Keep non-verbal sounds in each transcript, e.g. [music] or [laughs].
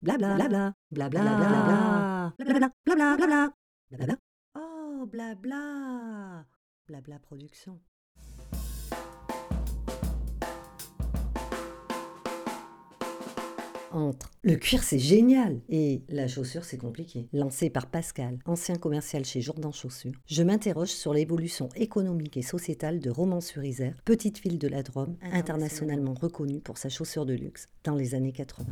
Blabla, blabla, blabla, blabla, blabla, blabla, blabla, blabla. Oh, blabla, blabla production. Entre le cuir c'est génial et la chaussure c'est compliqué. Lancé par Pascal, ancien commercial chez Jourdan Chaussures, je m'interroge sur l'évolution économique et sociétale de Romans-sur-Isère, petite ville de la Drôme, internationalement reconnue pour sa chaussure de luxe dans les années 80.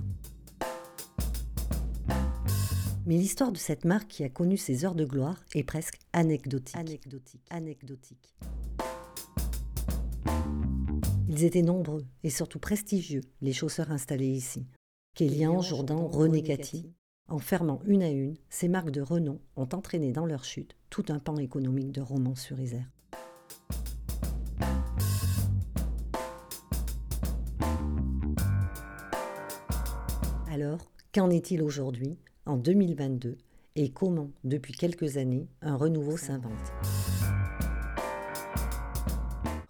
Mais l'histoire de cette marque qui a connu ses heures de gloire est presque anecdotique. Anecdotique. Anecdotique. Ils étaient nombreux et surtout prestigieux, les chausseurs installés ici. Kélian, Jourdan, René Cathy. En fermant une à une, ces marques de renom ont entraîné dans leur chute tout un pan économique de Romans-sur-Isère. Alors, qu'en est-il aujourd'hui? En 2022 et comment, depuis quelques années, un renouveau s'invente.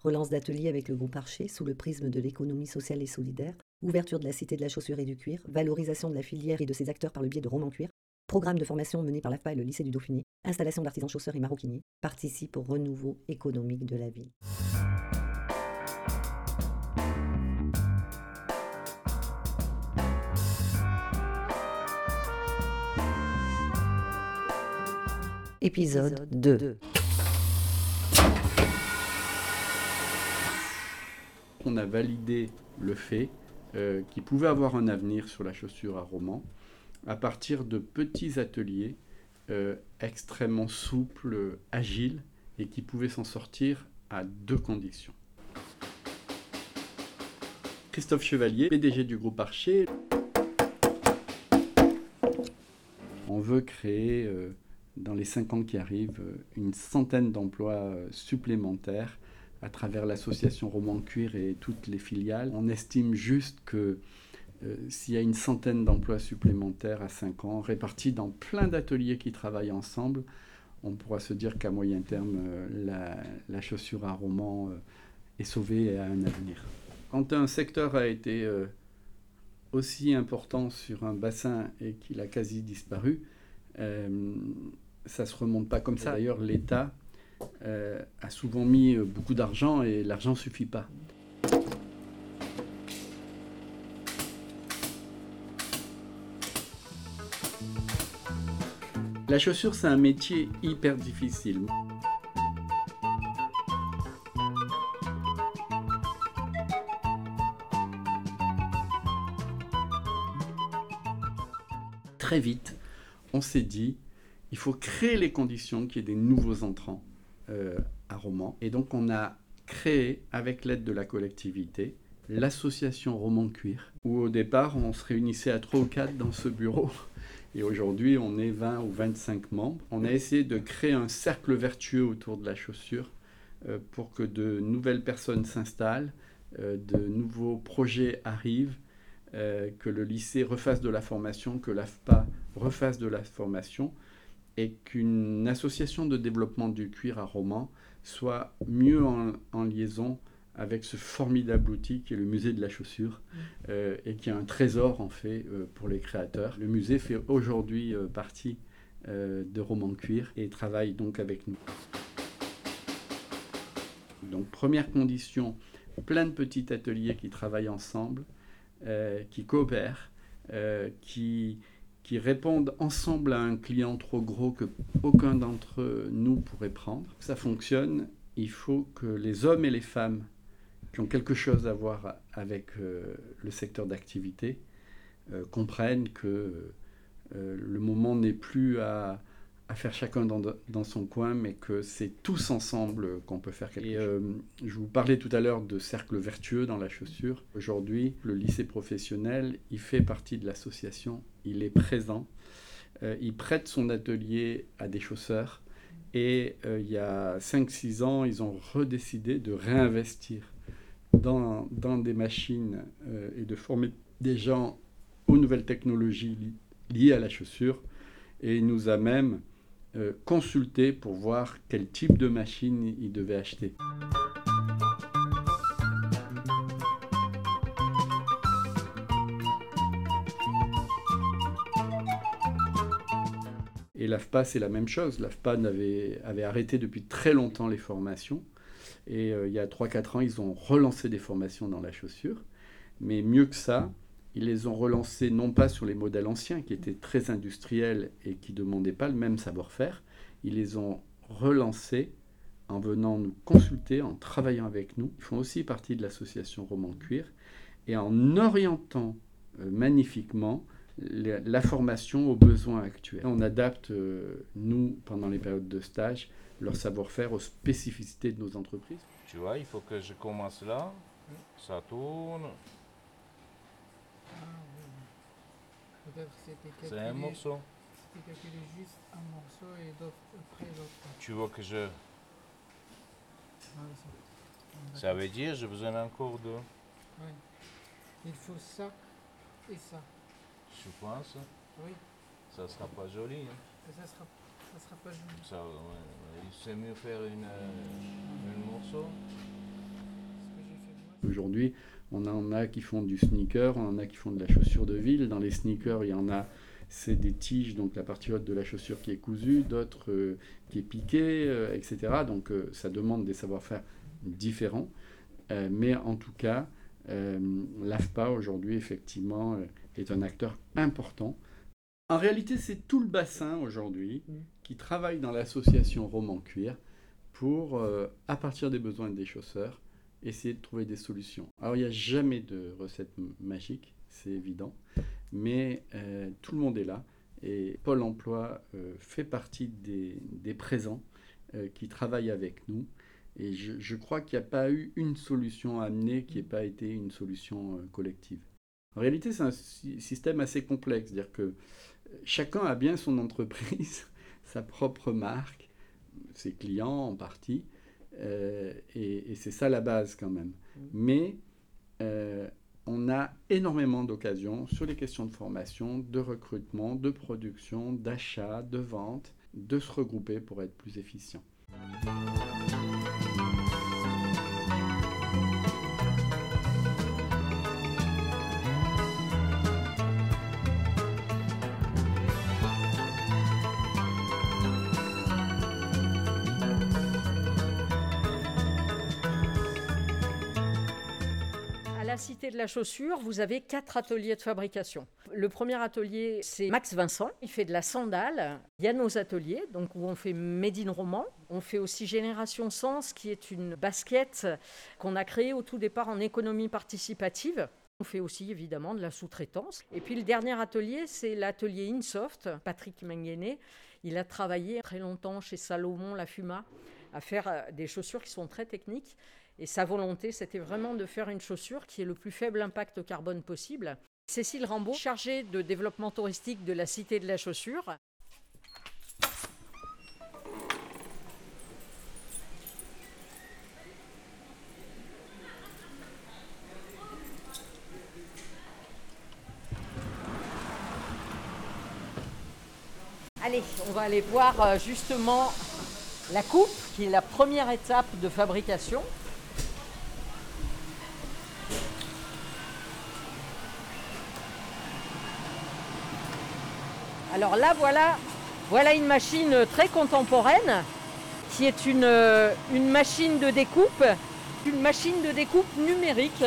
Relance d'ateliers avec le groupe Archer sous le prisme de l'économie sociale et solidaire, ouverture de la Cité de la chaussure et du cuir, valorisation de la filière et de ses acteurs par le biais de romans cuir, programme de formation mené par l'AFPA et le lycée du Dauphiné, installation d'artisans chausseurs et maroquiniers, participe au renouveau économique de la ville. Épisode 2. On a validé le fait euh, qu'il pouvait avoir un avenir sur la chaussure à roman à partir de petits ateliers euh, extrêmement souples, agiles et qui pouvaient s'en sortir à deux conditions. Christophe Chevalier, PDG du groupe Archer. On veut créer euh, dans les cinq ans qui arrivent une centaine d'emplois supplémentaires à travers l'association Roman Cuir et toutes les filiales. On estime juste que euh, s'il y a une centaine d'emplois supplémentaires à 5 ans, répartis dans plein d'ateliers qui travaillent ensemble, on pourra se dire qu'à moyen terme, euh, la, chaussure à roman euh, est sauvée et a un avenir. Quand un secteur a été aussi important sur un bassin et qu'il a quasi disparu, ça ne se remonte pas comme ça. D'ailleurs, l'État euh, a souvent mis euh, beaucoup d'argent et l'argent ne suffit pas. La chaussure, c'est un métier hyper difficile. Très vite, on s'est dit, il faut créer les conditions qu'il y ait des nouveaux entrants euh, à Romans. Et donc on a créé, avec l'aide de la collectivité, l'association Roman Cuir, où au départ on se réunissait à 3 ou 4 dans ce bureau. Et aujourd'hui on est 20 ou 25 membres. On a essayé de créer un cercle vertueux autour de la chaussure euh, pour que de nouvelles personnes s'installent, euh, de nouveaux projets arrivent, que le lycée refasse de la formation, que l'AFPA refasse de la formation et qu'une association de développement du cuir à Romans soit mieux en, liaison avec ce formidable outil qui est le musée de la chaussure mm. euh, et qui est un trésor en fait euh, pour les créateurs. Le musée fait aujourd'hui euh, partie de Romans Cuir et travaille donc avec nous. Donc première condition, plein de petits ateliers qui travaillent ensemble, qui coopèrent, qui, qui répondent ensemble à un client trop gros que aucun d'entre nous pourrait prendre. ça fonctionne, il faut que les hommes et les femmes qui ont quelque chose à voir avec euh, le secteur d'activité euh, comprennent que euh, le moment n'est plus à à faire chacun dans, son coin, mais que c'est tous ensemble qu'on peut faire quelque chose. Euh, je vous parlais tout à l'heure de cercle vertueux dans la chaussure. Aujourd'hui, le lycée professionnel, il fait partie de l'association, il est présent, euh, il prête son atelier à des chausseurs, et euh, il y a 5-6 ans, ils ont redécidé de réinvestir dans, dans des machines et de former des gens aux nouvelles technologies liées à la chaussure. Et il nous a même euh, consulter pour voir quel type de machine il devait acheter. Et l'AFPA, c'est la même chose. L'AFPA avait, avait arrêté depuis très longtemps les formations. Et euh, il y a 3-4 ans, ils ont relancé des formations dans la chaussure. Mais mieux que ça, ils les ont relancées non pas sur les modèles anciens, qui étaient très industriels et qui ne demandaient pas le même savoir-faire. Ils les ont relancés en venant nous consulter, en travaillant avec nous. Ils font aussi partie de l'association Roman Cuir. Et en orientant euh, magnifiquement la formation aux besoins actuels. On adapte, euh, nous, pendant les périodes de stage, leur savoir-faire aux spécificités de nos entreprises. Tu vois, il faut que je commence là, ça tourne. C'est un morceau. C'était calculé juste un morceau et après l'autre. Tu vois que je... Ça veut dire j'ai besoin encore de... Oui. Il faut ça et ça. Je pense. Oui. Ça sera pas joli. Hein. Ça sera, ça sera pas joli. Ça, ouais. C'est mieux faire une, un morceau. Aujourd'hui, on en a qui font du sneaker, on en a qui font de la chaussure de ville. Dans les sneakers, il y en a, c'est des tiges, donc la partie haute de la chaussure qui est cousue, d'autres euh, qui est piquée, euh, etc. Donc euh, ça demande des savoir-faire différents. mais en tout cas, l'AFPA aujourd'hui, effectivement, est un acteur important. En réalité, c'est tout le bassin aujourd'hui mm. qui travaille dans l'association Roman Cuir pour, à partir des besoins des chausseurs, essayer de trouver des solutions. Alors, il n'y a jamais de recette magique, c'est évident, mais euh, tout le monde est là et Pôle emploi euh, fait partie des, présents qui travaillent avec nous. Et je, je crois qu'il n'y a pas eu une solution amenée qui n'ait pas été une solution collective. En réalité, c'est un système assez complexe, c'est-à-dire que chacun a bien son entreprise, [laughs] sa propre marque, ses clients en partie, euh, et, c'est ça la base quand même. Mm. Mais euh, on a énormément d'occasions sur les questions de formation, de recrutement, de production, d'achat, de vente, de se regrouper pour être plus efficient. Cité de la Chaussure, vous avez quatre ateliers de fabrication. Le premier atelier, c'est Max Vincent. Il fait de la sandale. Il y a nos ateliers, donc où on fait Made in Roman. On fait aussi Génération Sens, qui est une basket qu'on a créée au tout départ en économie participative. On fait aussi évidemment de la sous-traitance. Et puis le dernier atelier, c'est l'atelier Insoft. Patrick Menguené, il a travaillé très longtemps chez Salomon La Fuma à faire euh, des chaussures qui sont très techniques. Et sa volonté, c'était vraiment de faire une chaussure qui ait le plus faible impact carbone possible. Cécile Rambaud, chargée de développement touristique de la Cité de la Chaussure. Allez, on va aller voir euh, justement la coupe, qui est la première étape de fabrication. Alors là, voilà, voilà une machine très contemporaine qui est une, euh, une machine de découpe, une machine de découpe numérique.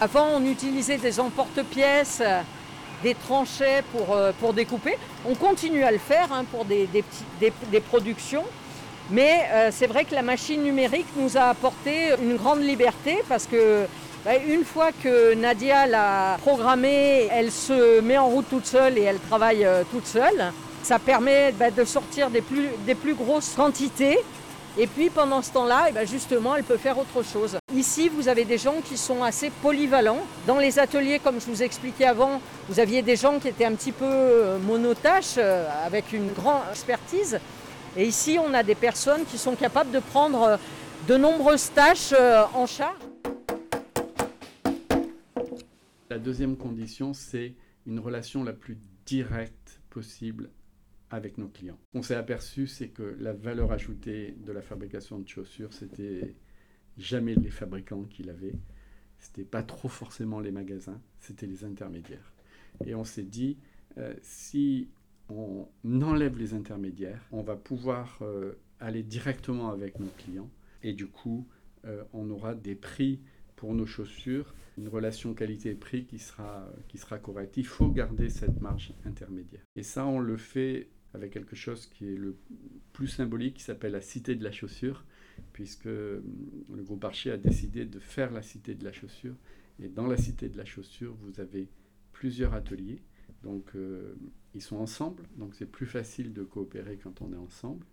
Avant, on utilisait des emporte-pièces, des tranchets pour, euh, découper. On continue à le faire hein, pour des, productions. Mais euh, c'est vrai que la machine numérique nous a apporté une grande liberté parce que une fois que Nadia l'a programmée, elle se met en route toute seule et elle travaille euh, toute seule. Ça permet bah, de sortir des plus, grosses quantités. Et puis pendant ce temps-là, bah, justement, elle peut faire autre chose. Ici, vous avez des gens qui sont assez polyvalents. Dans les ateliers, comme je vous expliquais avant, vous aviez des gens qui étaient un petit peu euh, monotaches, euh, avec une grande expertise. Et ici, on a des personnes qui sont capables de prendre de nombreuses tâches en charge. La deuxième condition, c'est une relation la plus directe possible avec nos clients. On s'est aperçu, c'est que la valeur ajoutée de la fabrication de chaussures, c'était jamais les fabricants qui l'avaient. C'était pas trop forcément les magasins, c'était les intermédiaires. Et on s'est dit, euh, si on enlève les intermédiaires, on va pouvoir euh, aller directement avec nos clients et du coup, euh, on aura des prix pour nos chaussures, une relation qualité-prix qui sera, qui sera correcte. Il faut garder cette marge intermédiaire. Et ça, on le fait avec quelque chose qui est le plus symbolique, qui s'appelle la cité de la chaussure, puisque hum, le groupe Archer a décidé de faire la cité de la chaussure. Et dans la cité de la chaussure, vous avez plusieurs ateliers. Donc, euh, ils sont ensemble, donc c'est plus facile de coopérer quand on est ensemble.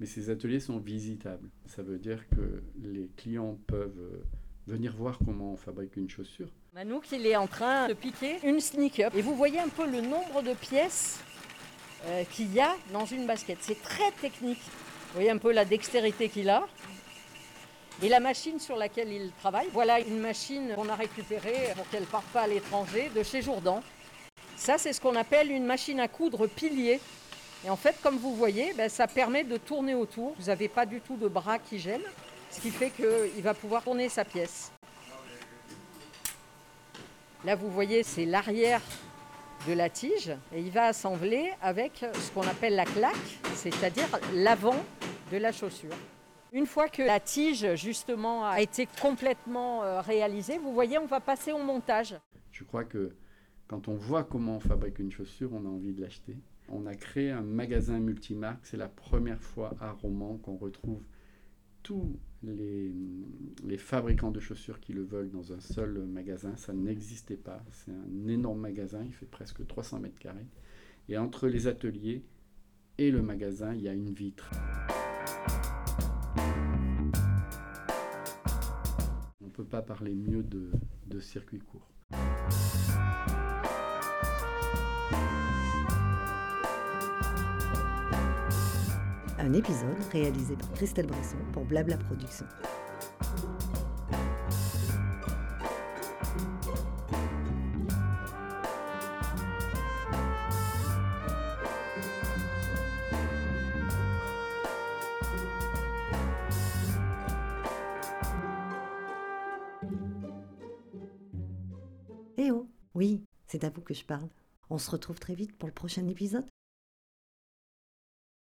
Mais ces ateliers sont visitables. Ça veut dire que les clients peuvent euh, venir voir comment on fabrique une chaussure. Manouk, il est en train de piquer une sneak-up. Et vous voyez un peu le nombre de pièces euh, qu'il y a dans une basket. C'est très technique. Vous voyez un peu la dextérité qu'il a. Et la machine sur laquelle il travaille, voilà une machine qu'on a récupérée pour qu'elle ne parte pas à l'étranger de chez Jourdan. Ça, c'est ce qu'on appelle une machine à coudre pilier. Et en fait, comme vous voyez, ben, ça permet de tourner autour. Vous n'avez pas du tout de bras qui gênent, ce qui fait qu'il va pouvoir tourner sa pièce. Là, vous voyez, c'est l'arrière de la tige et il va assembler avec ce qu'on appelle la claque, c'est-à-dire l'avant de la chaussure. Une fois que la tige justement a été complètement euh, réalisée, vous voyez, on va passer au montage. Je crois que quand on voit comment on fabrique une chaussure, on a envie de l'acheter. On a créé un magasin multimarque. C'est la première fois à Romans qu'on retrouve tous les, fabricants de chaussures qui le veulent dans un seul magasin. Ça n'existait pas. C'est un énorme magasin. Il fait presque 300 mètres carrés. Et entre les ateliers et le magasin, il y a une vitre. On ne peut pas parler mieux de, de circuit court. Un épisode réalisé par Christelle Bresson pour Blabla Productions. Eh oh, oui, c'est à vous que je parle. On se retrouve très vite pour le prochain épisode.